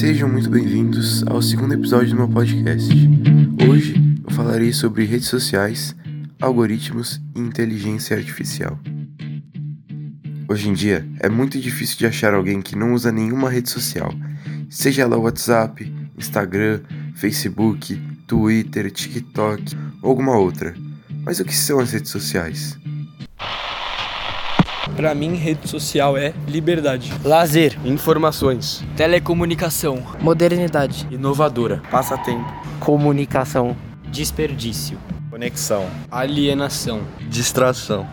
Sejam muito bem-vindos ao segundo episódio do meu podcast. Hoje eu falarei sobre redes sociais, algoritmos e inteligência artificial. Hoje em dia é muito difícil de achar alguém que não usa nenhuma rede social, seja ela WhatsApp, Instagram, Facebook, Twitter, TikTok ou alguma outra. Mas o que são as redes sociais? Para mim, rede social é liberdade, lazer, informações, telecomunicação, modernidade, inovadora, passatempo, comunicação, desperdício, conexão, alienação, distração.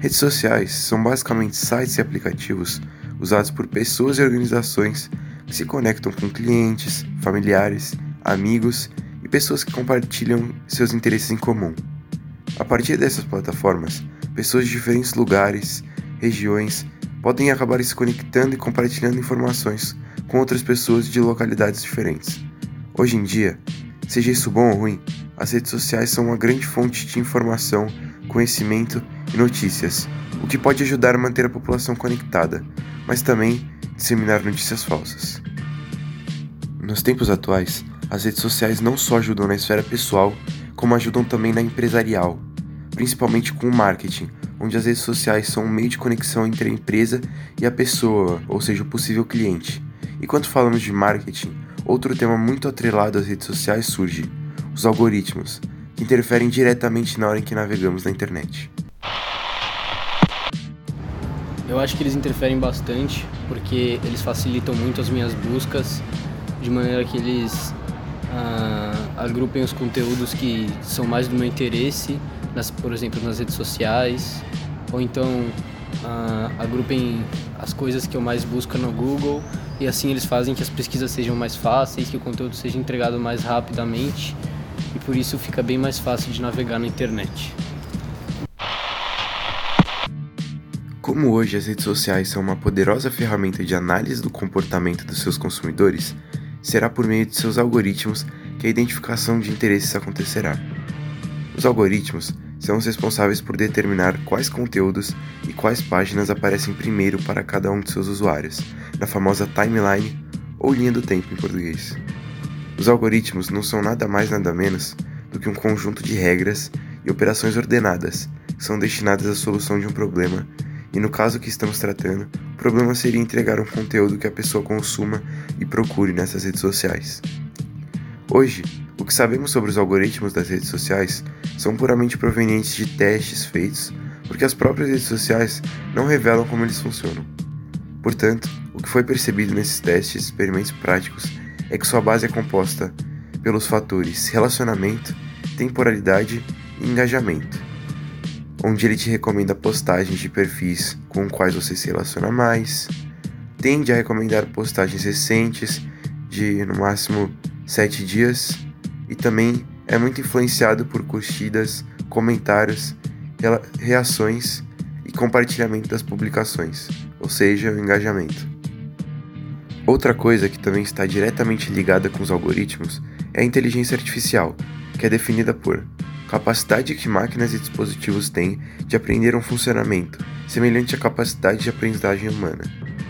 Redes sociais são basicamente sites e aplicativos usados por pessoas e organizações que se conectam com clientes, familiares, amigos e pessoas que compartilham seus interesses em comum. A partir dessas plataformas, pessoas de diferentes lugares, regiões, podem acabar se conectando e compartilhando informações com outras pessoas de localidades diferentes. Hoje em dia, seja isso bom ou ruim, as redes sociais são uma grande fonte de informação, conhecimento e notícias, o que pode ajudar a manter a população conectada, mas também disseminar notícias falsas. Nos tempos atuais, as redes sociais não só ajudam na esfera pessoal, como ajudam também na empresarial, principalmente com o marketing, onde as redes sociais são um meio de conexão entre a empresa e a pessoa, ou seja, o possível cliente. E quando falamos de marketing, outro tema muito atrelado às redes sociais surge: os algoritmos, que interferem diretamente na hora em que navegamos na internet. Eu acho que eles interferem bastante porque eles facilitam muito as minhas buscas, de maneira que eles uh, agrupem os conteúdos que são mais do meu interesse nas, por exemplo, nas redes sociais, ou então uh, agrupem as coisas que eu mais busco no Google e assim eles fazem que as pesquisas sejam mais fáceis, que o conteúdo seja entregado mais rapidamente e por isso fica bem mais fácil de navegar na internet. Como hoje as redes sociais são uma poderosa ferramenta de análise do comportamento dos seus consumidores, será por meio de seus algoritmos que a identificação de interesses acontecerá. Os algoritmos são os responsáveis por determinar quais conteúdos e quais páginas aparecem primeiro para cada um de seus usuários, na famosa timeline ou linha do tempo em português. Os algoritmos não são nada mais nada menos do que um conjunto de regras e operações ordenadas que são destinadas à solução de um problema, e no caso que estamos tratando, o problema seria entregar um conteúdo que a pessoa consuma e procure nessas redes sociais. Hoje, o que sabemos sobre os algoritmos das redes sociais são puramente provenientes de testes feitos, porque as próprias redes sociais não revelam como eles funcionam. Portanto, o que foi percebido nesses testes e experimentos práticos é que sua base é composta pelos fatores relacionamento, temporalidade e engajamento, onde ele te recomenda postagens de perfis com quais você se relaciona mais, tende a recomendar postagens recentes de no máximo 7 dias e também é muito influenciado por curtidas, comentários, reações e compartilhamento das publicações, ou seja, o engajamento. Outra coisa que também está diretamente ligada com os algoritmos é a inteligência artificial, que é definida por capacidade que máquinas e dispositivos têm de aprender um funcionamento semelhante à capacidade de aprendizagem humana.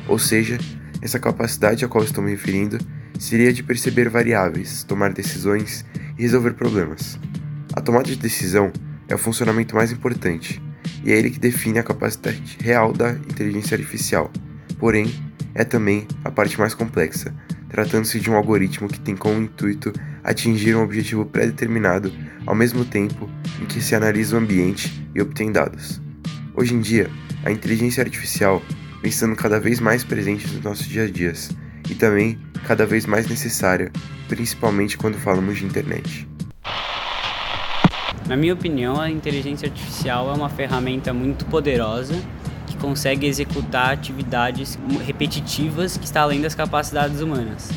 Ou seja, essa capacidade a qual estou me referindo seria de perceber variáveis, tomar decisões e resolver problemas. A tomada de decisão é o funcionamento mais importante, e é ele que define a capacidade real da inteligência artificial. Porém, é também a parte mais complexa, tratando-se de um algoritmo que tem como intuito atingir um objetivo pré-determinado ao mesmo tempo em que se analisa o ambiente e obtém dados. Hoje em dia, a inteligência artificial vem sendo cada vez mais presente nos nossos dias a dias e também cada vez mais necessária, principalmente quando falamos de internet. Na minha opinião, a inteligência artificial é uma ferramenta muito poderosa que consegue executar atividades repetitivas que está além das capacidades humanas.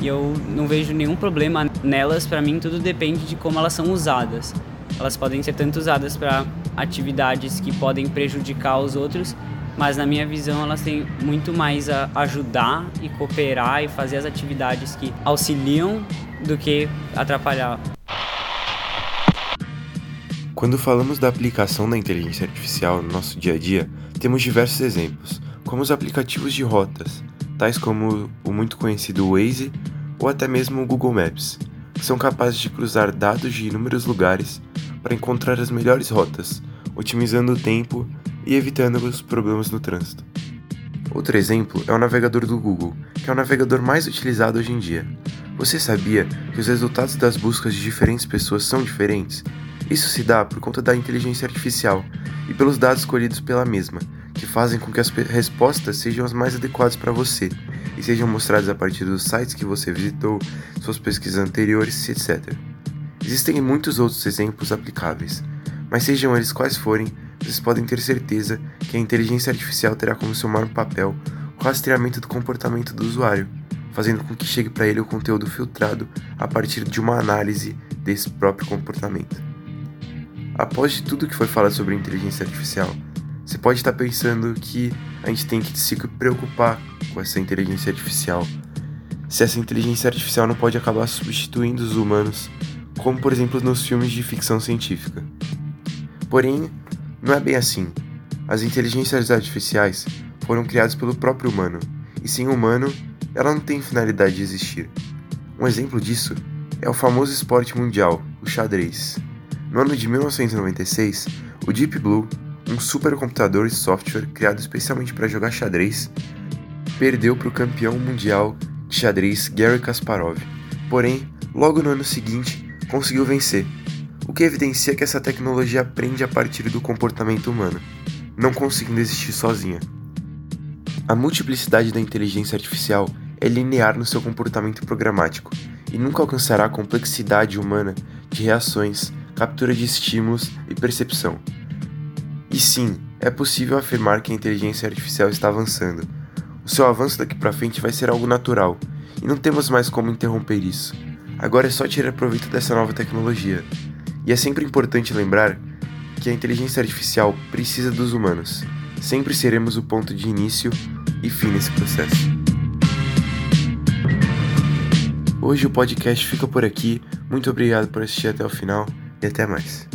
E eu não vejo nenhum problema nelas, para mim tudo depende de como elas são usadas. Elas podem ser tanto usadas para atividades que podem prejudicar os outros, mas na minha visão elas têm muito mais a ajudar e cooperar e fazer as atividades que auxiliam do que atrapalhar. Quando falamos da aplicação da inteligência artificial no nosso dia a dia, temos diversos exemplos, como os aplicativos de rotas, tais como o muito conhecido Waze ou até mesmo o Google Maps, que são capazes de cruzar dados de inúmeros lugares para encontrar as melhores rotas, otimizando o tempo e evitando os problemas no trânsito. Outro exemplo é o navegador do Google, que é o navegador mais utilizado hoje em dia. Você sabia que os resultados das buscas de diferentes pessoas são diferentes? Isso se dá por conta da inteligência artificial e pelos dados colhidos pela mesma, que fazem com que as respostas sejam as mais adequadas para você e sejam mostradas a partir dos sites que você visitou, suas pesquisas anteriores, etc. Existem muitos outros exemplos aplicáveis, mas sejam eles quais forem, vocês podem ter certeza que a inteligência artificial terá como seu maior papel o rastreamento do comportamento do usuário, fazendo com que chegue para ele o conteúdo filtrado a partir de uma análise desse próprio comportamento. Após de tudo que foi falado sobre inteligência artificial, você pode estar pensando que a gente tem que se preocupar com essa inteligência artificial. Se essa inteligência artificial não pode acabar substituindo os humanos, como por exemplo nos filmes de ficção científica. Porém, não é bem assim. As inteligências artificiais foram criadas pelo próprio humano, e sem humano, ela não tem finalidade de existir. Um exemplo disso é o famoso esporte mundial, o xadrez. No ano de 1996, o Deep Blue, um supercomputador e software criado especialmente para jogar xadrez, perdeu para o campeão mundial de xadrez Garry Kasparov. Porém, logo no ano seguinte, conseguiu vencer, o que evidencia que essa tecnologia aprende a partir do comportamento humano, não conseguindo existir sozinha. A multiplicidade da inteligência artificial é linear no seu comportamento programático e nunca alcançará a complexidade humana de reações, captura de estímulos e percepção. E sim, é possível afirmar que a inteligência artificial está avançando. O seu avanço daqui para frente vai ser algo natural, e não temos mais como interromper isso. Agora é só tirar proveito dessa nova tecnologia. E é sempre importante lembrar que a inteligência artificial precisa dos humanos. Sempre seremos o ponto de início e fim nesse processo. Hoje o podcast fica por aqui. Muito obrigado por assistir até o final e até mais.